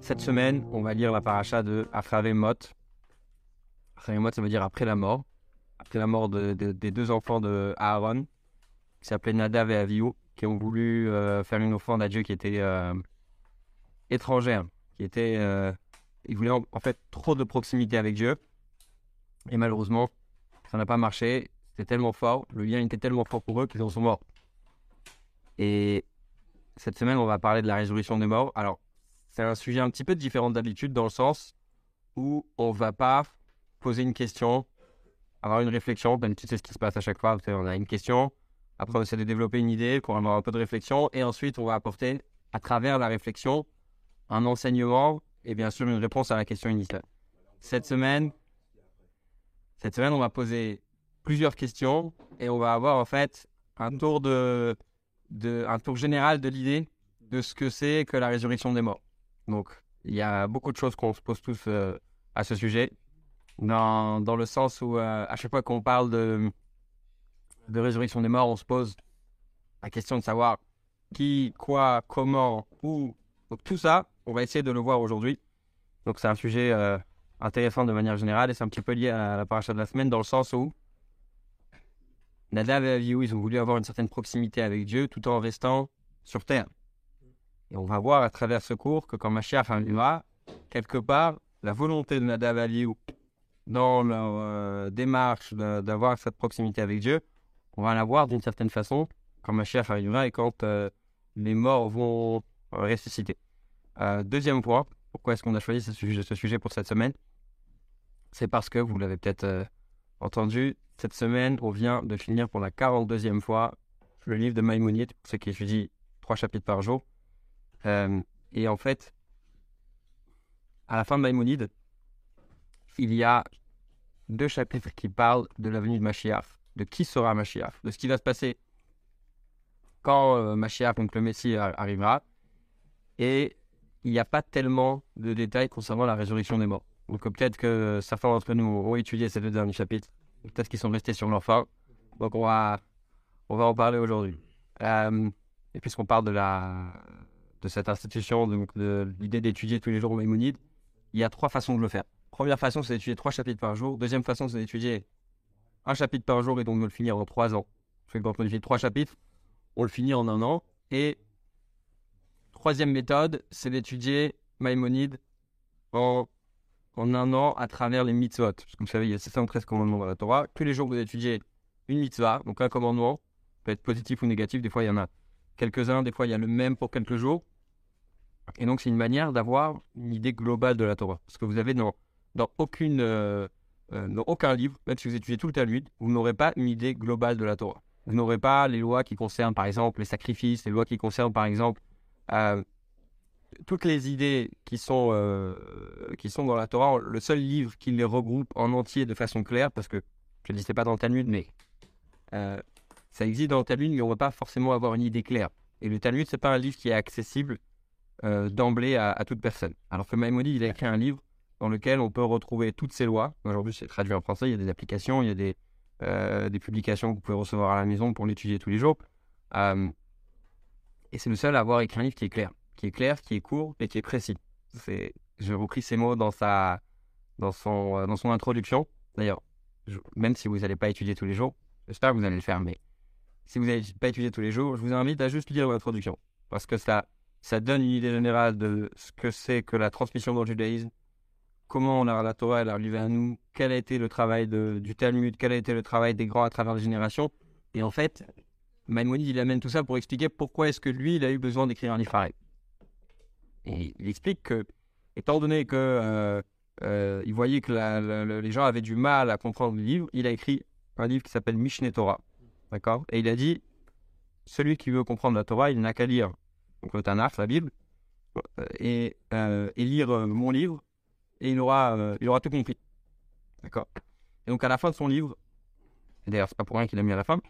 Cette semaine, on va lire la paracha de Achavemot. Achavemot, ça veut dire après la mort. Après la mort de- de- des deux enfants de Aaron, qui s'appelaient Nadav et Avihu, qui ont voulu euh, faire une offrande à Dieu qui était euh, étrangère, qui était. euh, ils voulaient en, en fait trop de proximité avec Dieu. Et malheureusement, ça n'a pas marché. C'était tellement fort, le lien était tellement fort pour eux qu'ils en sont morts. Et cette semaine, on va parler de la résurrection des morts. Alors, c'est un sujet un petit peu différent d'habitude dans le sens où on va pas poser une question, avoir une réflexion. D'habitude, c'est ce qui se passe à chaque fois. On a une question, après on essaie de développer une idée pour avoir un peu de réflexion, et ensuite on va apporter à travers la réflexion un enseignement et bien sûr une réponse à la question initiale. Cette semaine, cette semaine, on va poser plusieurs questions et on va avoir en fait un tour de, de un tour général de l'idée de ce que c'est que la résurrection des morts. Donc, il y a beaucoup de choses qu'on se pose tous euh, à ce sujet, dans, dans le sens où euh, à chaque fois qu'on parle de, de résurrection des morts, on se pose la question de savoir qui, quoi, comment, où. Donc tout ça, on va essayer de le voir aujourd'hui. Donc c'est un sujet euh, intéressant de manière générale et c'est un petit peu lié à la paracha de la semaine dans le sens où Nadav et Avihu, ils ont voulu avoir une certaine proximité avec Dieu tout en restant sur terre. Et on va voir à travers ce cours que quand Mashiach arrivera, quelque part, la volonté de Nadav et Avihu dans leur euh, démarche d'avoir cette proximité avec Dieu, on va la voir d'une certaine façon quand Mashiach arrivera et quand euh, les morts vont ressusciter. Euh, deuxième point, pourquoi est-ce qu'on a choisi ce sujet, pour cette semaine? C'est parce que, vous l'avez peut-être entendu, cette semaine, on vient de finir pour la 42e fois le livre de Maïmonide, pour ceux qui étudient trois chapitres par jour. Euh, et en fait, à la fin de Maïmonide, il y a deux chapitres qui parlent de la venue de Mashiach, de qui sera Mashiach, de ce qui va se passer quand euh, Mashiach, donc le Messie, ar- arrivera. Et il n'y a pas tellement de détails concernant la résurrection des morts. Donc euh, peut-être que certains d'entre nous ont étudié ces deux derniers chapitres, peut-être qu'ils sont restés sur leur fin. Donc on va, on va en parler aujourd'hui. Euh, et puisqu'on parle de, la, de cette institution, donc de l'idée d'étudier tous les jours Maïmonide, il y a trois façons de le faire. Première façon, c'est d'étudier trois chapitres par jour. Deuxième façon, c'est d'étudier un chapitre par jour et donc de le finir en trois ans. Que quand on étudie trois chapitres, on le finit en un an. Et troisième méthode, c'est d'étudier Maïmonide en, en un an à travers les mitzvot. Parce que vous savez, il y a 713 commandements dans la Torah. Tous les jours, vous étudiez une mitzvah, donc un commandement, peut être positif ou négatif. Des fois, il y en a quelques-uns. Des fois, il y a le même pour quelques jours. Et donc, c'est une manière d'avoir une idée globale de la Torah. Parce que vous avez dans, dans, aucune, euh, euh, dans aucun livre, même si vous étudiez tout le Talmud, vous n'aurez pas une idée globale de la Torah. Vous n'aurez pas les lois qui concernent, par exemple, les sacrifices, les lois qui concernent, par exemple, euh, toutes les idées qui sont, euh, qui sont dans la Torah. Le seul livre qui les regroupe en entier de façon claire, parce que je ne dis pas dans le Talmud, mais euh, ça existe dans le Talmud, mais on ne va pas forcément avoir une idée claire. Et le Talmud, c'est pas un livre qui est accessible euh, d'emblée à, toute personne. Alors que Maïmonide, il a écrit un livre dans lequel on peut retrouver toutes ces lois. Aujourd'hui, c'est traduit en français, il y a des applications, il y a des, des publications que vous pouvez recevoir à la maison pour l'étudier tous les jours. Et c'est le seul à avoir écrit un livre qui est clair, qui est clair, qui est court et qui est précis. C'est, je repris ces mots dans sa, dans son, euh, dans son introduction. D'ailleurs, même si vous n'allez pas étudier tous les jours, j'espère que vous allez le faire, mais si vous n'allez pas étudier tous les jours, je vous invite à juste lire l'introduction parce que ça, ça donne une idée générale de ce que c'est que la transmission dans le judaïsme, comment la, la Torah est arrivée à nous, quel a été le travail de- du Talmud, quel a été le travail des grands à travers les générations. Et en fait, Maïmonide, il amène tout ça pour expliquer pourquoi est-ce que lui, il a eu besoin d'écrire un livre pareil. Il explique que, étant donné que euh, euh, il voyait que les gens avaient du mal à comprendre le livre, il a écrit un livre qui s'appelle Mishneh Torah. D'accord? Et il a dit celui qui veut comprendre la Torah, il n'a qu'à lire le Tanakh, la Bible, euh, et, lire mon livre, et il aura, il aura tout compris. D'accord? Et donc à la fin de son livre, d'ailleurs c'est pas pour rien qu'il a mis à la fin,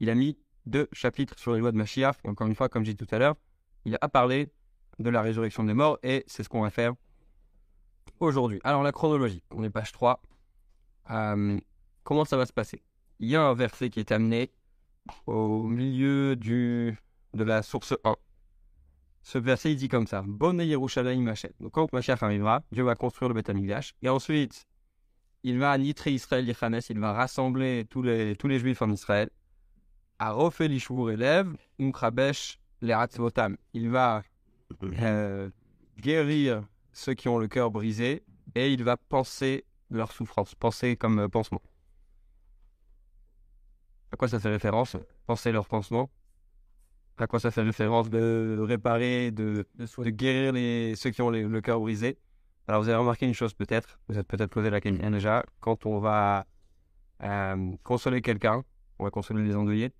il a mis deux chapitres sur les lois de Mashiach. Encore une fois, comme j'ai dit tout à l'heure, il a parlé de la résurrection des morts, et c'est ce qu'on va faire aujourd'hui. Alors la chronologie, on est page 3. Euh, comment ça va se passer? Il y a un verset qui est amené au milieu du, de la source 1. ce verset, il dit comme ça Bonne Yerushalayim Hachem. Donc, quand Mashiach arrivera, Dieu va construire le Beth Amikdash. Et ensuite, il va nitrer Israël il va rassembler tous les, tous les juifs en Israël. À Rofe Lishvur élève, Umkrabesh Il va euh, guérir ceux qui ont le cœur brisé et il va penser leur souffrance, penser comme euh, pansement. À quoi ça fait référence Penser leur pansement? À quoi ça fait référence de réparer, de, de, guérir les, ceux qui ont le cœur brisé? Alors vous avez remarqué une chose peut-être, vous êtes peut-être posé la question déjà, quand on va euh, consoler quelqu'un, on va consoler les endeuillés,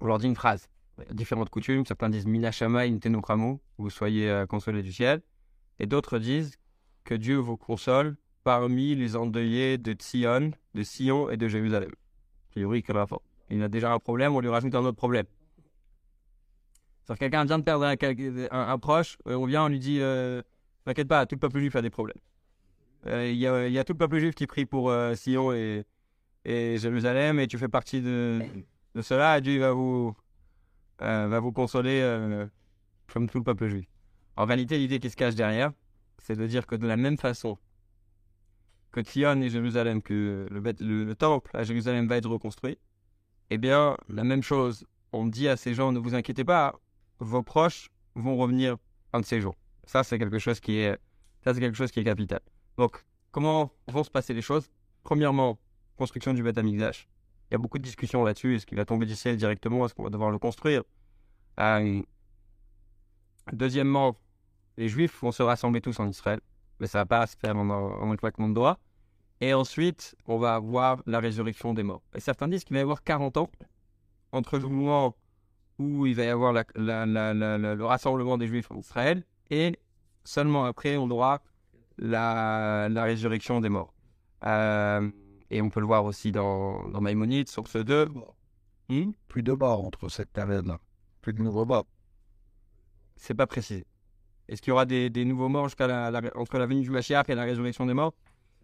on leur dit une phrase. Différentes coutumes, certains disent Minashama Intenokramu, vous soyez euh, consolés du ciel, et d'autres disent que Dieu vous console parmi les endeuillés de Sion, de Sion et de Jérusalem. A priori, il a déjà un problème, on lui rajoute un autre problème quelqu'un vient de perdre un, proche, euh, on vient, on lui dit euh, T'inquiète pas, tout le peuple juif a des problèmes. Euh, il y, a, tout le peuple juif qui prie pour Sion et, Jérusalem, et tu fais partie de, cela, et Dieu va vous, va vous consoler comme tout le peuple juif. En réalité, l'idée qui se cache derrière, c'est de dire que de la même façon que Sion et Jérusalem, que le, le temple à Jérusalem va être reconstruit, eh bien, la même chose, on dit à ces gens, ne vous inquiétez pas, vos proches vont revenir un de ces jours. Ça, c'est quelque chose qui est, ça, c'est quelque chose qui est capital. Donc, comment vont se passer les choses? Premièrement, construction du Beth Amikdash. Il y a beaucoup de discussions là-dessus. Est-ce qu'il va tomber du ciel directement? Est-ce qu'on va devoir le construire? Euh, Deuxièmement, les Juifs vont se rassembler tous en Israël. Mais ça va pas se faire en, en un claquement de doigts. Et ensuite, on va avoir la résurrection des morts. Et certains disent qu'il va y avoir 40 ans entre le moment où il va y avoir le rassemblement des Juifs en Israël, et seulement après, on aura la, résurrection des morts. Euh, et on peut le voir aussi dans, dans Maïmonide, sur ce deux. Hmm? Plus de morts entre cette période-là. Plus de nouveaux morts. C'est pas précisé. Est-ce qu'il y aura des, nouveaux morts jusqu'à la, entre la venue du Mashiach et la résurrection des morts?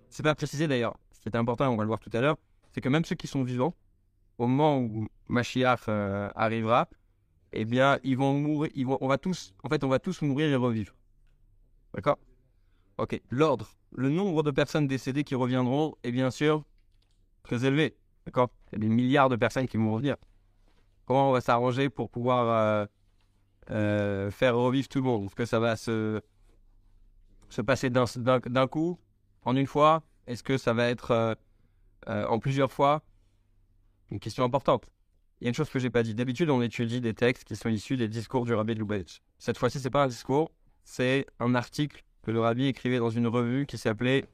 C'est pas précisé d'ailleurs. Ce qui est important, on va le voir tout à l'heure, c'est que même ceux qui sont vivants, au moment où Mashiach euh, arrivera, eh bien, ils vont mourir, ils vont, on va tous, en fait, on va tous mourir et revivre. D'accord? Ok. L'ordre, le nombre de personnes décédées qui reviendront est bien sûr très élevé. D'accord? Il y a des milliards de personnes qui vont revenir. Comment on va s'arranger pour pouvoir euh, euh, faire revivre tout le monde? Est-ce que ça va se, se passer d'un coup, en une fois? Est-ce que ça va être euh, en plusieurs fois? Une question importante. Il y a une chose que j'ai pas dit. D'habitude, on étudie des textes qui sont issus des discours du rabbi de Lubavitch. Cette fois-ci, c'est pas un discours, c'est un article que le rabbi écrivait dans une revue qui s'appelait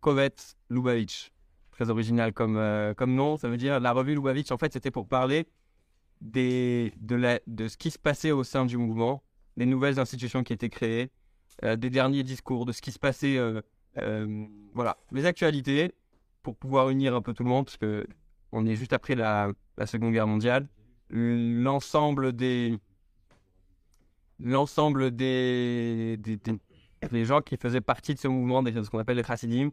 Kovet Lubavitch. Très original comme, euh, comme nom. Ça veut dire la revue Lubavitch. En fait, c'était pour parler des, de, de ce qui se passait au sein du mouvement, des nouvelles institutions qui étaient créées, euh, des derniers discours, de ce qui se passait. Euh, voilà, les actualités pour pouvoir unir un peu tout le monde, parce que on est juste après la, Seconde Guerre mondiale. L'ensemble des l'ensemble des, des, gens qui faisaient partie de ce mouvement, de ce qu'on appelle les Chassidim,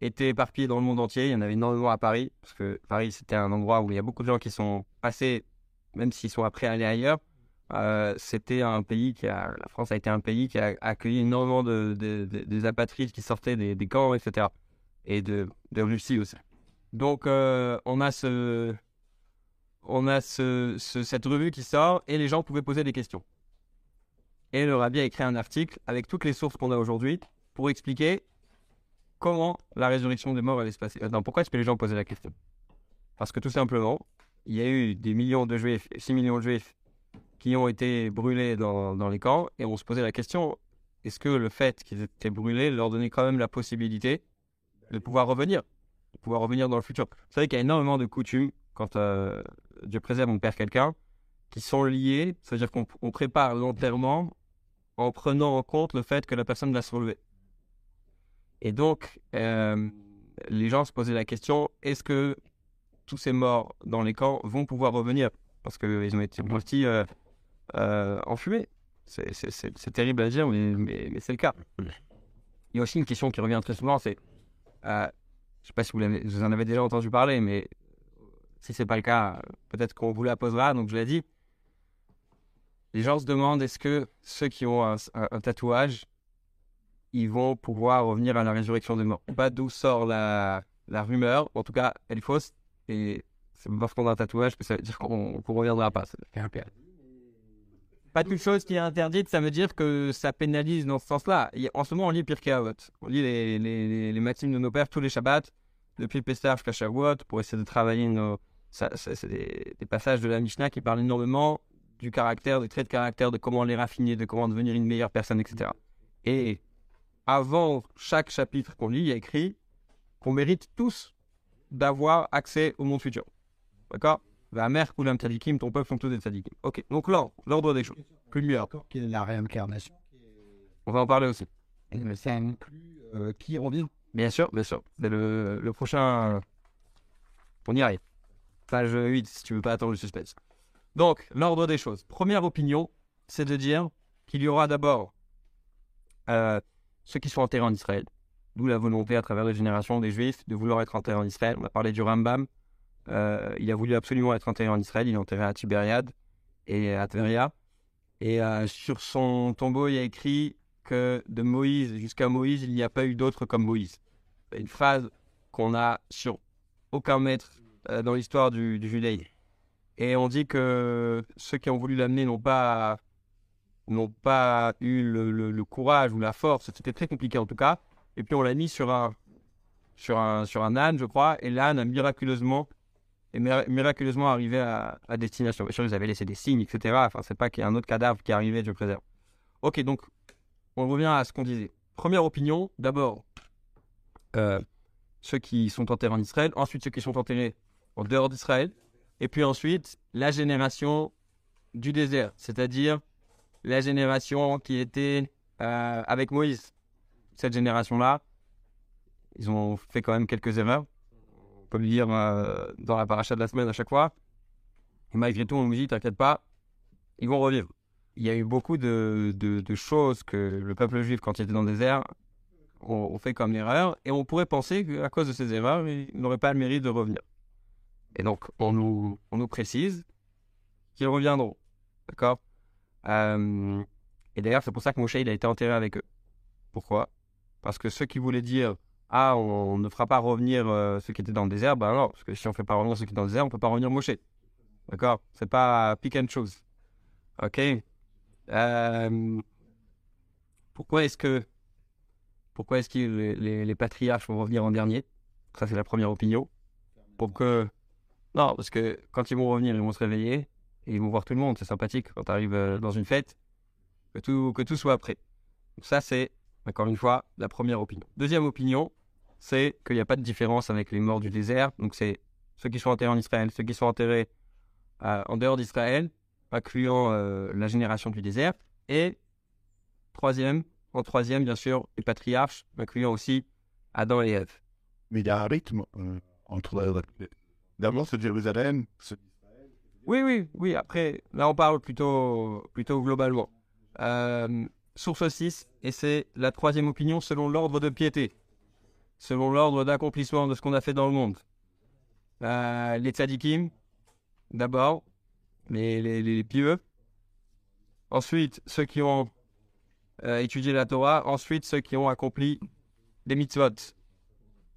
étaient éparpillés dans le monde entier. Il y en avait énormément à Paris, parce que Paris, c'était un endroit où il y a beaucoup de gens qui sont passés, même s'ils sont après allés ailleurs. Euh, c'était un pays qui a, la France a été un pays qui a accueilli énormément de, des apatrides qui sortaient des, camps, etc. Et de, de Russie aussi. Donc, euh, on a, ce, on a ce, cette revue qui sort et les gens pouvaient poser des questions. Et le rabbi a écrit un article avec toutes les sources qu'on a aujourd'hui pour expliquer comment la résurrection des morts allait se passer. Pourquoi est-ce que les gens posaient la question? Parce que tout simplement, il y a eu des millions de juifs, 6 millions de juifs qui ont été brûlés dans, dans les camps et on se posait la question est-ce que le fait qu'ils étaient brûlés leur donnait quand même la possibilité de pouvoir revenir pouvoir revenir dans le futur? Vous savez qu'il y a énormément de coutumes quand euh, Dieu préserve, on perd quelqu'un, qui sont liées, c'est-à-dire qu'on prépare l'enterrement en prenant en compte le fait que la personne va se relever. Et donc, euh, les gens se posaient la question, est-ce que tous ces morts dans les camps vont pouvoir revenir? Parce qu'ils ont été partis euh, euh, en fumée. C'est terrible à dire, mais, mais, mais c'est le cas. Il y a aussi une question qui revient très souvent, c'est je sais pas si vous, vous, en avez déjà entendu parler, mais si c'est pas le cas, peut-être qu'on vous la posera. Donc je l'ai dit. les gens se demandent est-ce que ceux qui ont un, un- un tatouage, ils vont pouvoir revenir à la résurrection des morts. Pas d'où sort la, rumeur, en tout cas, elle est fausse, et c'est parce qu'on a un tatouage que ça veut dire qu'on qu'on reviendra pas. Pas toute chose qui est interdite, ça veut dire que ça pénalise dans ce sens-là. En ce moment, on lit Pirkei Avot. On lit les, les, maximes de nos pères tous les Shabbats, depuis Pessah jusqu'à Shavuot, pour essayer de travailler nos... c'est des, des passages de la Mishnah qui parlent énormément du caractère, des traits de caractère, de comment les raffiner, de comment devenir une meilleure personne, etc. Et avant chaque chapitre qu'on lit, il y a écrit qu'on mérite tous d'avoir accès au monde futur. D'accord? Va mère Koulam Tzadikim, ton peuple sont tous des Tzadikim. Ok, donc là, l'ordre des choses. Plus mieux. Encore qu'il y ait la réincarnation? On va en parler aussi. Mais ça inclut euh, qui revient Bien sûr, bien sûr. C'est le, le prochain. On y arrive. Page 8, si tu veux pas attendre le suspense. Donc, l'ordre des choses. Première opinion, c'est de dire qu'il y aura d'abord euh, ceux qui sont enterrés en Israël. D'où la volonté à travers les générations des Juifs de vouloir être enterrés en Israël. On a parlé du Rambam. Euh, il a voulu absolument être enterré en Israël. Il est enterré à Tibériade et à Tveria. Et euh, sur son tombeau, il y a écrit que de Moïse jusqu'à Moïse, il n'y a pas eu d'autre comme Moïse. Une phrase qu'on a sur aucun maître euh, dans l'histoire du, du judaïsme. Et on dit que ceux qui ont voulu l'amener n'ont pas, n'ont pas eu le, courage ou la force. C'était très compliqué en tout cas. Et puis on l'a mis sur un, sur un, sur un âne, je crois. Et l'âne a miraculeusement, miraculeusement arrivé à, destination. Bien sûr, ils avaient laissé des signes, etc. Enfin, c'est pas qu'il y a un autre cadavre qui est arrivé, Dieu préserve. Ok, donc on revient à ce qu'on disait. Première opinion, d'abord, euh, ceux qui sont enterrés en Israël, ensuite ceux qui sont enterrés en dehors d'Israël, et puis ensuite la génération du désert, c'est-à-dire la génération qui était euh, avec Moïse. Cette génération-là, ils ont fait quand même quelques erreurs. On peut le lire euh, dans la paracha de la semaine à chaque fois. Et malgré tout, on nous dit, t'inquiète pas, ils vont revivre. Il y a eu beaucoup de, choses que le peuple juif, quand il était dans le désert, ont, ont fait comme erreur. Et on pourrait penser qu'à cause de ces erreurs, ils n'auraient pas le mérite de revenir. Et donc, on nous précise qu'ils reviendront. D'accord? Euh, Et d'ailleurs, c'est pour ça que Moshe, a été enterré avec eux. Pourquoi? Parce que ceux qui voulaient dire Ah, on, ne fera pas revenir euh, ceux qui étaient dans le désert, ben non, parce que si on ne fait pas revenir ceux qui étaient dans le désert, on ne peut pas revenir Moshe. D'accord? C'est pas pick and choose. Ok? Euh, Pourquoi est-ce que pourquoi est-ce que les- les patriarches vont revenir en dernier? Ça, c'est la première opinion. Pour que. Non, parce que quand ils vont revenir, ils vont se réveiller ils vont voir tout le monde. C'est sympathique quand tu arrives dans une fête, que tout, que tout soit prêt. Donc ça, c'est, encore une fois, la première opinion. Deuxième opinion, c'est qu'il n'y a pas de différence avec les morts du désert. Donc, c'est ceux qui sont enterrés en Israël, ceux qui sont enterrés euh, en dehors d'Israël, incluant euh, la génération du désert. Et troisième, en troisième, bien sûr, les patriarches, incluant aussi Adam et Ève. Mais il y a un rythme euh, entre. D'abord, c'est Jérusalem. Oui, oui, oui. Après, là, on parle plutôt, plutôt globalement. Euh, source 6, et c'est la troisième opinion selon l'ordre de piété, selon l'ordre d'accomplissement de ce qu'on a fait dans le monde. Euh, les tzadikim, d'abord, les, les, les pieux. Ensuite, ceux qui ont euh, étudié la Torah. Ensuite, ceux qui ont accompli des mitzvot.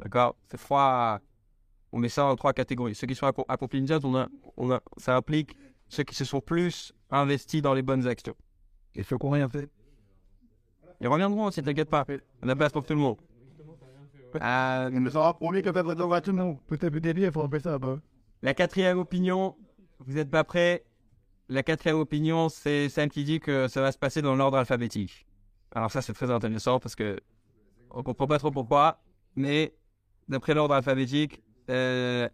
D'accord? C'est trois. On met ça en trois catégories. Ceux qui sont acco- accomplis mitzvot, on a, on a, ça implique ceux qui se sont plus investis dans les bonnes actions. Et ceux qui n'ont rien fait Ils reviendront aussi, t'inquiète pas. On a place pour tout le monde. Euh, Il nous aura promis que peut-être va tout le monde. Peut-être des il faut faire ça. La quatrième opinion, vous n'êtes pas prêts? La quatrième opinion, c'est celle qui dit que ça va se passer dans l'ordre alphabétique. Alors ça, c'est très intéressant parce que on comprend pas trop pourquoi, mais d'après l'ordre alphabétique, euh,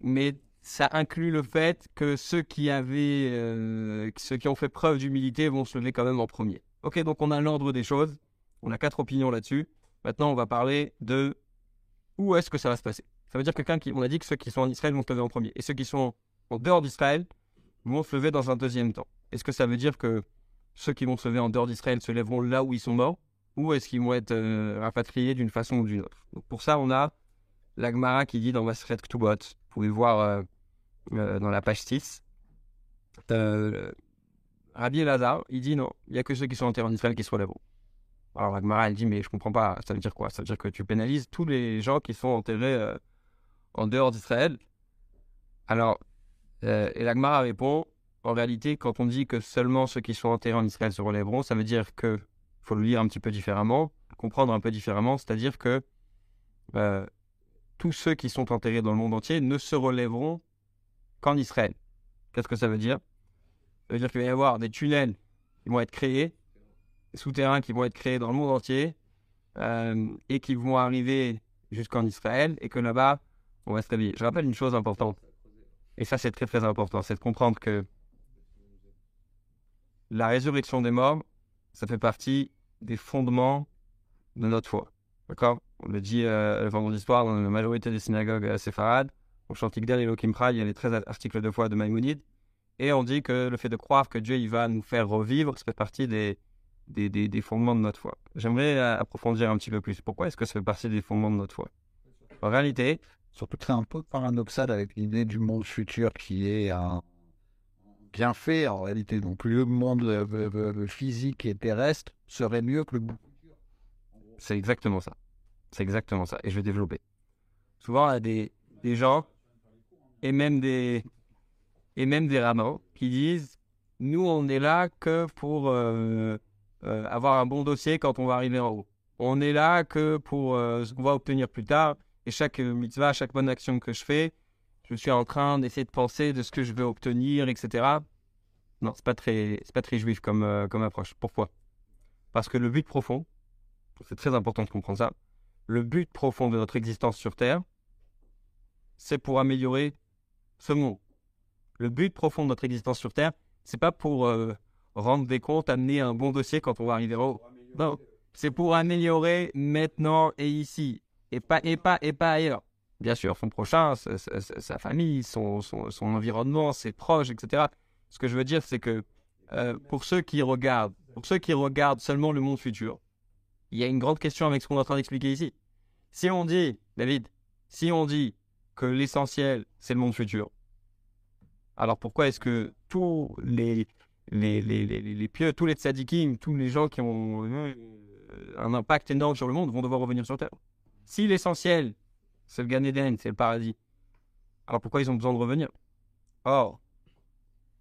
mais ça inclut le fait que ceux qui avaient, euh, ceux qui ont fait preuve d'humilité vont se lever quand même en premier. Ok, donc on a l'ordre des choses, on a quatre opinions là-dessus. Maintenant, on va parler de où est-ce que ça va se passer. Ça veut dire que qui- on a dit que ceux qui sont en Israël vont se lever en premier. Et ceux qui sont en dehors d'Israël vont se lever dans un deuxième temps. Est-ce que ça veut dire que ceux qui vont se lever en dehors d'Israël se lèveront là où ils sont morts? Ou est-ce qu'ils vont être euh, rapatriés d'une façon ou d'une autre? Donc Pour ça, on a la Gemara qui dit dans Masret Ktubot, vous pouvez voir euh, euh, dans la page 6, euh, Rabbi Elazar, il dit non, il n'y a que ceux qui sont enterrés en Israël qui se relèveront. Alors Agmara, elle dit, mais je comprends pas, ça veut dire quoi? Ça veut dire que tu pénalises tous les gens qui sont enterrés en dehors d'Israël. Alors, et l'Agmara répond, en réalité, quand on dit que seulement ceux qui sont enterrés en Israël se relèveront, ça veut dire que, faut le lire un petit peu différemment, comprendre un peu différemment, c'est-à-dire que tous ceux qui sont enterrés dans le monde entier ne se relèveront qu'en Israël. Qu'est-ce que ça veut dire? Ça veut dire qu'il va y avoir des tunnels qui vont être créés, des souterrains qui vont être créés dans le monde entier, euh, et qui vont arriver jusqu'en Israël, et que là-bas, on va se réveiller. Je rappelle une chose importante, et ça c'est très très important, c'est de comprendre que la résurrection des morts, ça fait partie des fondements de notre foi. D'accord? On le dit euh, le vendredi soir dans la majorité des synagogues euh, séfarades. Au Chantikdel et l'Okimra, il y a les 13 articles de foi de Maïmonide. Et on dit que le fait de croire que Dieu il va nous faire revivre, ça fait partie des, des, des, des fondements de notre foi. J'aimerais euh, approfondir un petit peu plus. Pourquoi est-ce que ça fait partie des fondements de notre foi? En réalité, Surtout que c'est un peu paradoxal avec l'idée du monde futur qui est un bien fait en réalité. Donc le monde euh, physique et terrestre serait mieux que le monde. c'est exactement ça. C'est exactement ça. Et je vais développer. Souvent, il y a des, gens et même des, et même des rameaux qui disent Nous, on est là que pour euh, euh, avoir un bon dossier quand on va arriver en haut. On est là que pour euh, ce qu'on va obtenir plus tard. Et chaque mitzvah, chaque bonne action que je fais, je suis en train d'essayer de penser de ce que je veux obtenir, etc. Non, c'est pas pas très juif comme, comme approche. Pourquoi? Parce que le but profond, c'est très important de comprendre ça, le but profond de notre existence sur Terre, c'est pour améliorer ce monde. Le but profond de notre existence sur Terre, c'est pas pour euh, rendre des comptes, amener un bon dossier quand on va arriver haut. Non, c'est pour améliorer maintenant et ici, et pas, et pas, et pas ailleurs. Bien sûr, son prochain, sa, sa- sa- sa famille, son, son, son environnement, ses proches, etc. Ce que je veux dire, c'est que euh, pour ceux qui regardent, pour ceux qui regardent seulement le monde futur, il y a une grande question avec ce qu'on est en train d'expliquer ici. Si on dit, David, si on dit que l'essentiel, c'est le monde futur, alors pourquoi est-ce que tous les, les, les, les, les- pieux, tous les tzadikim, tous les gens qui ont euh, un impact énorme sur le monde vont devoir revenir sur Terre? Si l'essentiel, c'est le Gan c'est le paradis, alors pourquoi ils ont besoin de revenir? Or,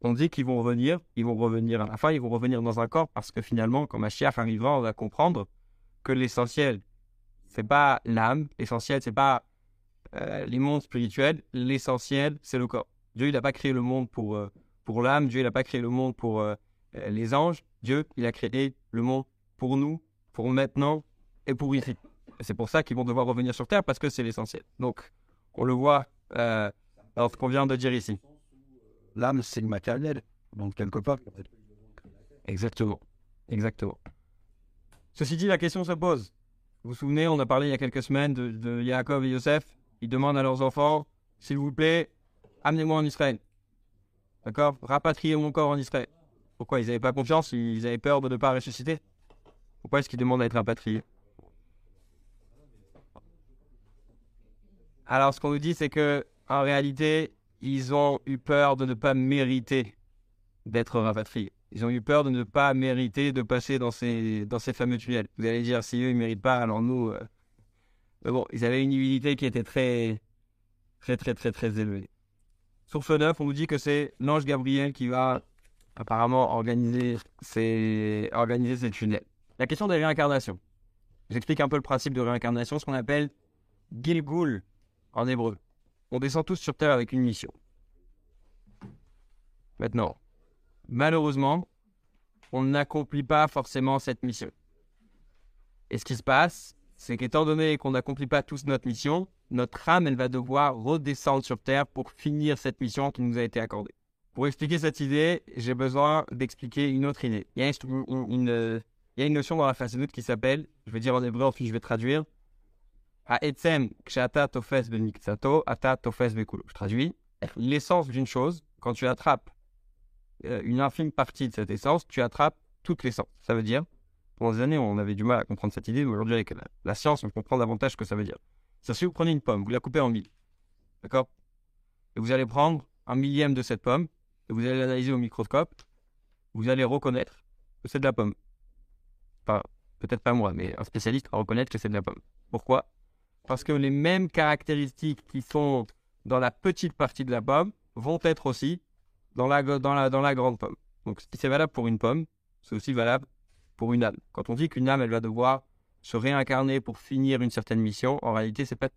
on dit qu'ils vont revenir, ils vont revenir à la fin, ils vont revenir dans un corps parce que finalement, quand Mashiach arrivera, on va comprendre que l'essentiel, c'est pas l'âme, l'essentiel, c'est pas euh, les mondes spirituels, l'essentiel, c'est le corps. Dieu, il n'a pas créé le monde pour, euh, pour l'âme, Dieu, il n'a pas créé le monde pour euh, les anges, Dieu, il a créé le monde pour nous, pour maintenant et pour ici. C'est pour ça qu'ils vont devoir revenir sur Terre parce que c'est l'essentiel. Donc, on le voit dans ce qu'on vient de dire ici. L'âme, c'est le matériel. Donc quelque part, Exactement. Exactement. Ceci dit, la question se pose. Vous vous souvenez, on a parlé il y a quelques semaines de, de Yaakov et Yosef. Ils demandent à leurs enfants, s'il vous plaît, amenez-moi en Israël. D'accord? Rapatriez mon corps en Israël. Pourquoi? Ils n'avaient pas confiance Ils avaient peur de ne pas ressusciter Pourquoi est-ce qu'ils demandent à être rapatriés? Alors, ce qu'on nous dit, c'est que en réalité, ils ont eu peur de ne pas mériter d'être rapatriés. Ils ont eu peur de ne pas mériter de passer dans ces, fameux tunnels. Vous allez dire, si eux, ils ne méritent pas, alors nous... euh, Mais bon, ils avaient une humilité qui était très, très, très, très, très élevée. Source 9, on nous dit que c'est l'ange Gabriel qui va apparemment organiser ces, tunnels. La question de la réincarnation. J'explique un peu le principe de réincarnation, ce qu'on appelle Gilgul en hébreu. On descend tous sur Terre avec une mission. Maintenant, malheureusement, on n'accomplit pas forcément cette mission. Et ce qui se passe, c'est qu'étant donné qu'on n'accomplit pas tous notre mission, notre âme, elle va devoir redescendre sur Terre pour finir cette mission qui nous a été accordée. Pour expliquer cette idée, j'ai besoin d'expliquer une autre idée. Il y a une, une- notion dans la Chassidut qui s'appelle, je vais dire en hébreu, ensuite je vais traduire, tofes b'kulo. Je traduis, l'essence d'une chose, quand tu attrapes une infime partie de cette essence, tu attrapes toute l'essence. Ça veut dire, pendant des années, on avait du mal à comprendre cette idée, mais aujourd'hui, avec la, la science, on comprend davantage ce que ça veut dire. C'est si vous prenez une pomme, vous la coupez en mille, d'accord? Et vous allez prendre un millième de cette pomme, et vous allez l'analyser au microscope, vous allez reconnaître que c'est de la pomme. Enfin, peut-être pas moi, mais un spécialiste va reconnaître que c'est de la pomme. Pourquoi? Parce que les mêmes caractéristiques qui sont dans la petite partie de la pomme vont être aussi dans la, grande pomme. Donc, c'est valable pour une pomme, c'est aussi valable pour une âme. Quand on dit qu'une âme, elle va devoir se réincarner pour finir une certaine mission, en réalité, c'est pas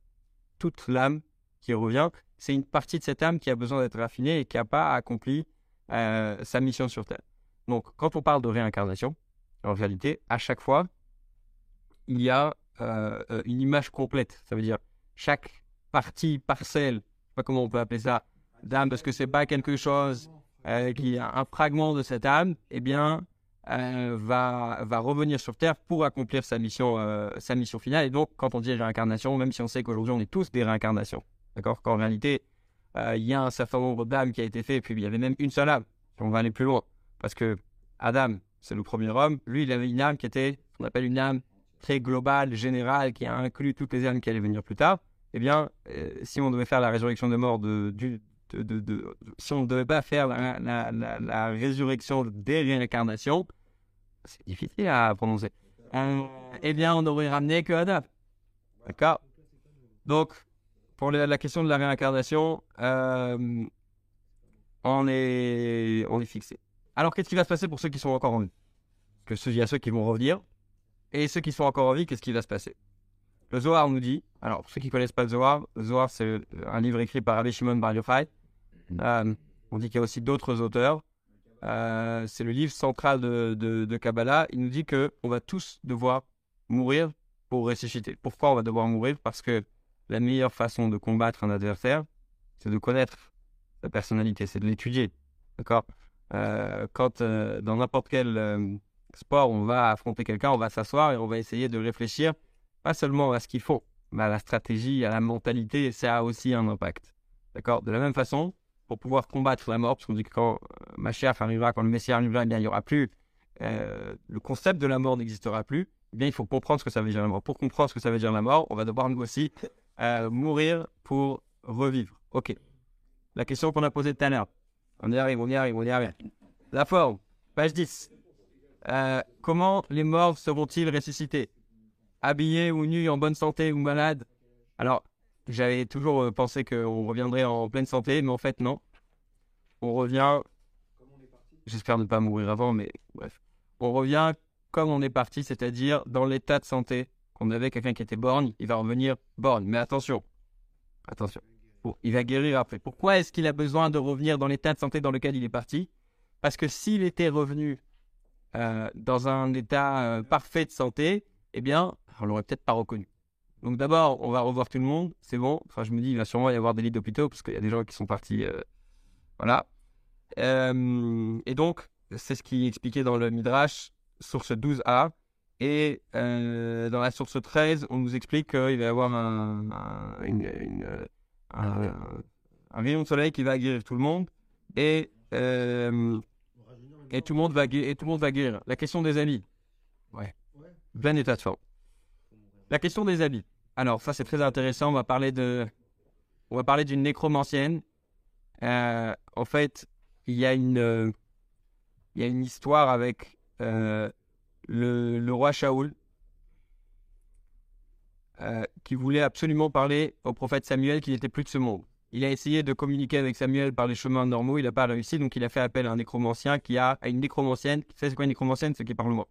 toute l'âme qui revient, c'est une partie de cette âme qui a besoin d'être raffinée et qui n'a pas accompli euh, sa mission sur Terre. Donc, quand on parle de réincarnation, en réalité, à chaque fois, il y a euh, euh, une image complète. Ça veut dire chaque partie, parcelle, je sais pas comment on peut appeler ça, d'âme, parce que c'est pas quelque chose qui est un fragment de cette âme, eh bien, va, va revenir sur Terre pour accomplir sa mission, sa mission finale. Et donc, quand on dit réincarnation, même si on sait qu'aujourd'hui on est tous des réincarnations, d'accord? Qu'en réalité, il y a un certain nombre d'âmes qui a été fait, et puis il y avait même une seule âme. On va aller plus loin. Parce que Adam, c'est le premier homme, lui, il avait une âme qui était, on appelle une âme très globale, générale, qui a inclus toutes les âmes qui allaient venir plus tard. Eh bien, euh, si on devait faire la résurrection des morts de, si on ne devait pas faire la, résurrection des réincarnations, c'est difficile à prononcer. Euh, eh bien, on n'aurait ramené que Adam. D'accord? Donc, pour la, question de la réincarnation, euh, on, est, on est fixé. Alors, qu'est-ce qui va se passer pour ceux qui sont encore en vie? Que il y a ceux qui vont revenir. Et ceux qui sont encore en vie, qu'est-ce qui va se passer? Le Zohar nous dit, alors pour ceux qui ne connaissent pas le Zohar, le Zohar c'est un livre écrit par Rabbi Shimon Bar Yochai. Euh, on dit qu'il y a aussi d'autres auteurs. Euh, c'est le livre central de, de, Kabbalah. Il nous dit que on va tous devoir mourir pour ressusciter. Pourquoi on va devoir mourir? Parce que la meilleure façon de combattre un adversaire, c'est de connaître sa personnalité, c'est de l'étudier. D'accord? Euh, quand dans n'importe quel sport on va affronter quelqu'un, on va s'asseoir et on va essayer de réfléchir pas seulement à ce qu'il faut, mais à la stratégie, à la mentalité, et ça a aussi un impact. D'accord? De la même façon, pour pouvoir combattre la mort, parce qu'on dit que quand ma chère arrivera, quand le Messie arrivera, eh bien, il n'y aura plus, le concept de la mort n'existera plus, eh bien, il faut comprendre ce que ça veut dire la mort. Pour comprendre ce que ça veut dire la mort, on va devoir nous aussi mourir pour revivre. Ok. La question qu'on a posée tout à. On y arrive, on y arrive, on y arrive. La forme, page 10. Euh, comment les morts seront-ils ressuscités? Habillés ou nus, en bonne santé ou malades? Alors, j'avais toujours euh, pensé qu'on reviendrait en pleine santé, mais en fait, non. On revient. J'espère ne pas mourir avant, mais bref. On revient comme on est parti, c'est-à-dire dans l'état de santé qu'on avait quelqu'un qui était borgne, il va revenir borgne. Mais attention, attention il va guérir après. Pourquoi est-ce qu'il a besoin de revenir dans l'état de santé dans lequel il est parti? Parce que s'il était revenu euh, dans un état euh, parfait de santé, eh bien, on l'aurait peut-être pas reconnu. Donc d'abord, on va revoir tout le monde, c'est bon. Enfin, je me dis, il va sûrement y avoir des lits d'hôpitaux parce qu'il y a des gens qui sont partis. Euh, voilà. et donc, c'est ce qui est expliqué dans le Midrash, source 12a. Et dans la source 13, on nous explique qu'il va y avoir une un, rayon de soleil qui va guérir tout le monde et, euh, et, tout, le monde va guérir, et tout le monde va guérir. La question des amis. Ouais. Plein état de forme. La question des habits. Alors, ça, c'est très intéressant. On va parler de. On va parler d'une nécromancienne. Euh, en fait, il y a une. il y a une histoire avec euh, le, roi Shaoul euh, qui voulait absolument parler au prophète Samuel qui n'était plus de ce monde. Il a essayé de communiquer avec Samuel par les chemins normaux, il n'a pas réussi, donc il a fait appel à un nécromancien qui a à une nécromancienne. Tu sais c'est quoi une nécromancienne? C'est qui parle moi.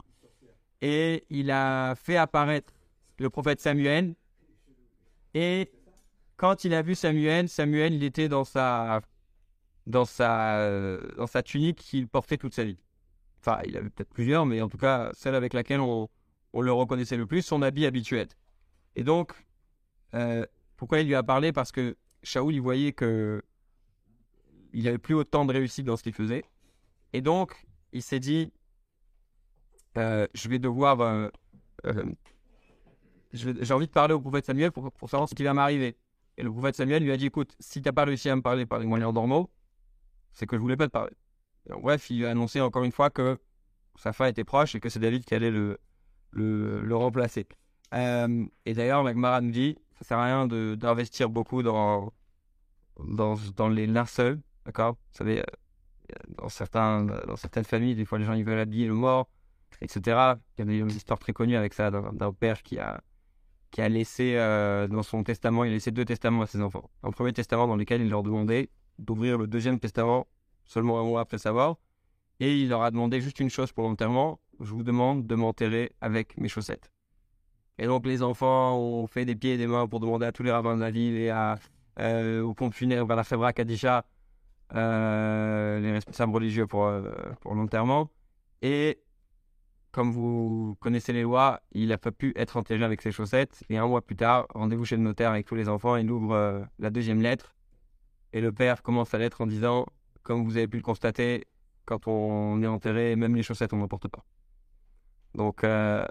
Et il a fait apparaître le prophète Samuel. Et quand il a vu Samuel, Samuel, il était dans sa dans sa dans sa tunique qu'il portait toute sa vie. Enfin, il avait peut-être plusieurs, mais en tout cas celle avec laquelle on, on le reconnaissait le plus, son habit habituel. Et donc, euh, pourquoi il lui a parlé? Parce que Shaoul, il voyait que il avait plus autant de réussite dans ce qu'il faisait. Et donc, il s'est dit, euh, je vais devoir... Euh, j'ai envie de parler au prophète Samuel pour, pour savoir ce qui va m'arriver. Et le prophète Samuel lui a dit, écoute, si tu n'as pas réussi à me parler par les moyens normaux, c'est que je voulais pas te parler. bref, il a annoncé encore une fois que sa fin était proche et que c'est David qui allait le, le, remplacer. Euh, et d'ailleurs, Magmara nous dit ça sert à rien d'investir beaucoup dans, dans, les linceuls. D'accord? Vous savez, euh, dans, certains, dans certaines familles, des fois les gens ils veulent habiller le mort, etc. Il y a une histoire très connue avec ça d'un père qui a, qui a laissé euh, dans son testament, il a laissé deux testaments à ses enfants. Un premier testament dans lequel il leur demandait d'ouvrir le deuxième testament seulement un mois après sa mort. Et il leur a demandé juste une chose pour l'enterrement, je vous demande de m'enterrer avec mes chaussettes. Et donc les enfants ont fait des pieds et des mains pour demander à tous les rabbins de la ville et euh, aux pompes funèbres, à la Febra Kadisha, euh, les responsables religieux pour, euh, pour l'enterrement. Et comme vous connaissez les lois, il n'a pas pu être enterré avec ses chaussettes. Et un mois plus tard, rendez-vous chez le notaire avec tous les enfants. Il ouvre euh, la deuxième lettre. Et le père commence la lettre en disant Comme vous avez pu le constater, quand on est enterré, même les chaussettes, on n'en porte pas. Donc, euh,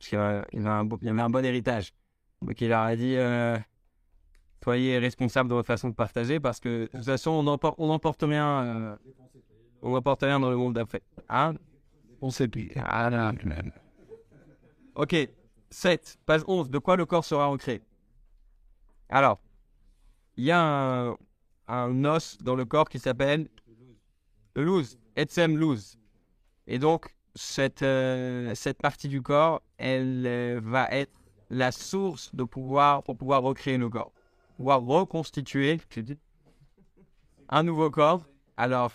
il y avait un, bon héritage. Donc, il leur a dit euh, Soyez responsable de votre façon de partager parce que de toute façon, on n'emporte rien. euh, on rien dans le monde d'après. Hein? On sait plus. ah. Ok, 7, page 11. De quoi le corps sera recréé Alors, il y a un, un os dans le corps qui s'appelle le loose, etsem loose. Et donc, cette, euh, cette partie du corps, elle euh, va être la source de pouvoir pour pouvoir recréer le corps. Pouvoir reconstituer un nouveau corps. Alors,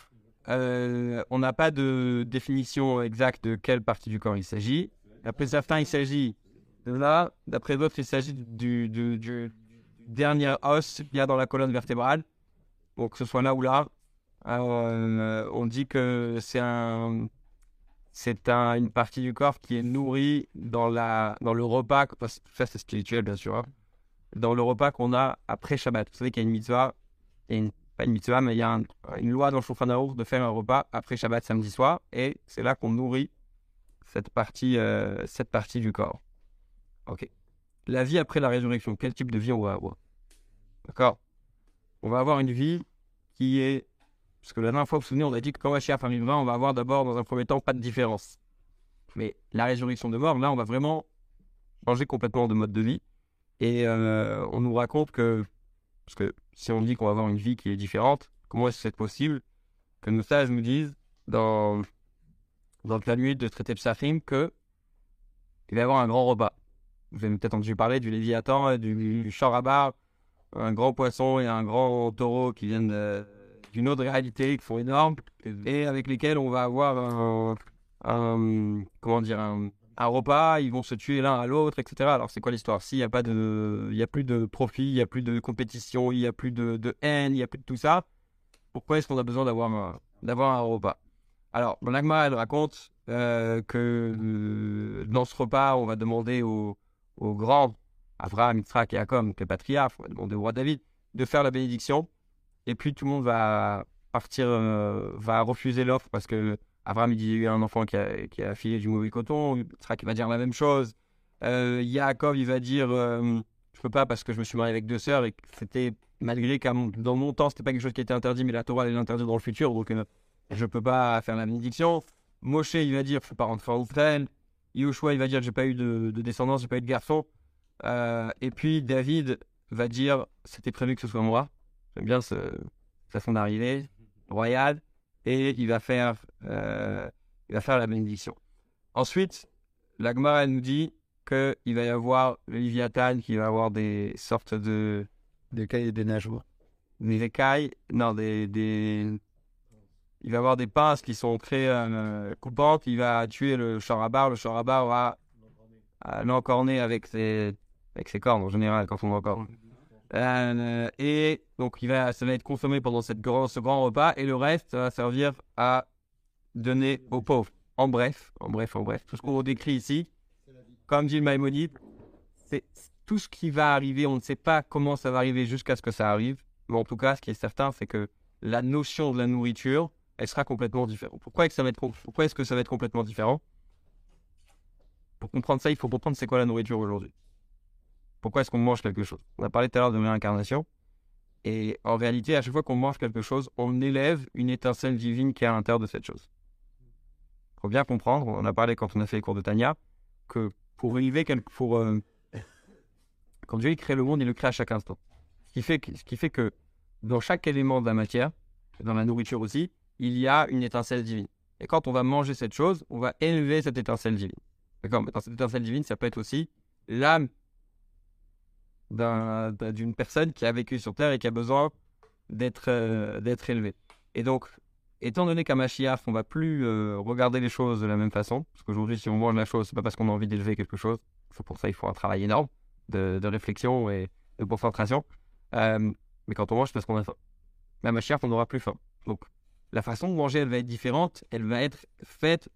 euh, on n'a pas de définition exacte de quelle partie du corps il s'agit. D'après certains, il s'agit de là. D'après d'autres, il s'agit du, dernier os a dans la colonne vertébrale. Donc, que ce soit là ou là. Euh, on dit que c'est un, c'est un- une partie du corps qui est nourrie dans, la, dans le repas. Ça, c'est spirituel, bien sûr. hein. Dans le repas qu'on a après Shabbat. Vous savez qu'il y a une mitzvah. Il y a une pas une mitzvah, mais il y a un- une loi dans le Shulchan Aruch de faire un repas après Shabbat samedi soir, et c'est là qu'on nourrit cette partie, euh, cette partie du corps. Ok. La vie après la résurrection, quel type de vie on va avoir? D'accord? On va avoir une vie qui est... Parce que la dernière fois, vous vous souvenez, on a dit que quand Mashiach arrivera, on va avoir d'abord, dans un premier temps, pas de différence. Mais la résurrection de mort, là, on va vraiment changer complètement de mode de vie. Et euh, on nous raconte que parce que si on dit qu'on va avoir une vie qui est différente, comment est-ce que c'est possible que nos sages nous disent dans, dans le Talmud de traité Psachim que il va y avoir un grand repas. Vous avez peut-être entendu parler du Léviathan, et du, du Sharabar, un grand poisson et un grand taureau qui viennent de- d'une autre réalité, qui sont énormes, et avec lesquels on va avoir un, un- comment dire, un, un repas, ils vont se tuer l'un à l'autre, etc. Alors c'est quoi l'histoire? S'il n'y a pas de, il y a plus de profit, il n'y a plus de compétition, il n'y a plus de, haine, il n'y a plus de tout ça, pourquoi est-ce qu'on a besoin d'avoir d'avoir un repas? Alors, mon Agma, elle raconte euh, que euh, dans ce repas, on va demander aux grands, Abraham, Yitzhak et Jacob, donc les patriarches, on va demander au roi David, de faire la bénédiction, et puis tout le monde va partir, euh, va refuser l'offre parce que Abraham, il dit, il y a un enfant qui a, qui a filé du mauvais coton. Yitzhak, il va dire la même chose. Euh, Yaakov, il va dire, euh, je peux pas parce que je me suis marié avec deux sœurs et c'était, malgré qu'à dans mon temps, c'était pas quelque chose qui était interdit, mais la Torah, elle l'interdit dans le futur, donc euh, je peux pas faire la bénédiction. Moshe, il va dire, je peux pas rentrer en Israël. Yoshua, il va dire, j'ai pas eu de, de descendance, j'ai pas eu de garçon. Euh, et puis David va dire, c'était prévu que ce soit moi. J'aime bien ce façon d'arriver, royale et il va faire, euh, il va faire la bénédiction. Ensuite, la Gemara nous dit qu'il va y avoir le Léviathan qui va avoir des sortes de Des cahiers des nageoires. des écailles, non des, des il va avoir des pinces qui sont très euh, coupantes. Il va tuer le charabar. Le charabar va euh, l'encorner avec ses avec ses cornes en général quand on l'encorne. Euh, et donc il va, ça va être consommé pendant cette grand, ce grand repas et le reste ça va servir à donner aux pauvres. En bref, en bref, en bref, tout ce qu'on décrit ici, comme dit le Maïmonide, c'est tout ce qui va arriver. On ne sait pas comment ça va arriver jusqu'à ce que ça arrive, mais en tout cas, ce qui est certain, c'est que la notion de la nourriture, elle sera complètement différente. Pourquoi est-ce que ça va être complètement différent? Pour comprendre ça, il faut comprendre c'est quoi la nourriture aujourd'hui. Pourquoi est-ce qu'on mange quelque chose? On a parlé tout à l'heure de réincarnation. Et en réalité, à chaque fois qu'on mange quelque chose, on élève une étincelle divine qui est à l'intérieur de cette chose. Faut bien comprendre, on a parlé quand on a fait les cours de Tanya, que pour quelque- pour, quand Dieu crée le monde, il le crée à chaque instant. Ce qui fait que, dans chaque élément de la matière, dans la nourriture aussi, il y a une étincelle divine. Et quand on va manger cette chose, on va élever cette étincelle divine. D'accord? Maintenant, cette étincelle divine, ça peut être aussi l'âme d'un- d'un- d'une personne qui a vécu sur Terre et qui a besoin d'être euh, d'être élevée. Et donc, étant donné qu'à Mashiach, on va plus euh, regarder les choses de la même façon, parce qu'aujourd'hui, si on mange la chose, c'est pas parce qu'on a envie d'élever quelque chose. C'est pour ça il faut un travail énorme de, réflexion et de concentration. Euh, mais quand on mange, c'est parce qu'on a faim. Mais à Mashiach, on n'aura plus faim. Donc, la façon de manger, elle va être différente. Elle va être faite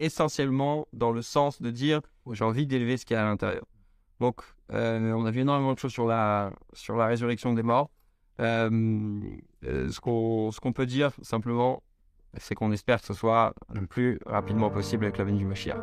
essentiellement dans le sens de dire j'ai envie d'élever ce qu'il y a à l'intérieur. Donc, euh, on a vu énormément de choses sur la, sur la résurrection des morts. Euh, euh, ce qu'on peut dire simplement, c'est qu'on espère que ce soit le plus rapidement possible avec la venue du Mashiach.